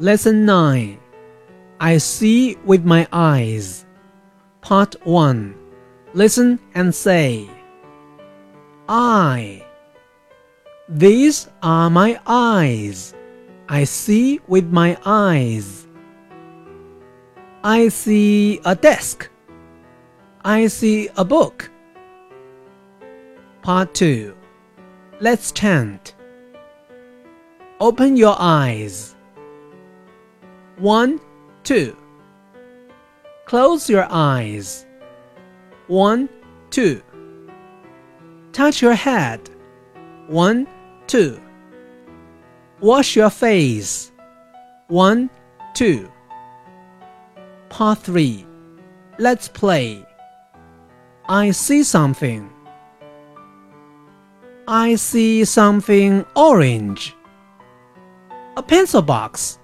Lesson 9 I see with my eyes. Part 1 Listen and say I. These are my eyes. I see with my eyes. I see a desk. I see a book. Part 2 Let's chant. Open your eyes. One, two. Close your eyes. One, two. Touch your head. One, two. Wash your face. One, two. Part 3. Let's play. I see something. I see something orange. A pencil box.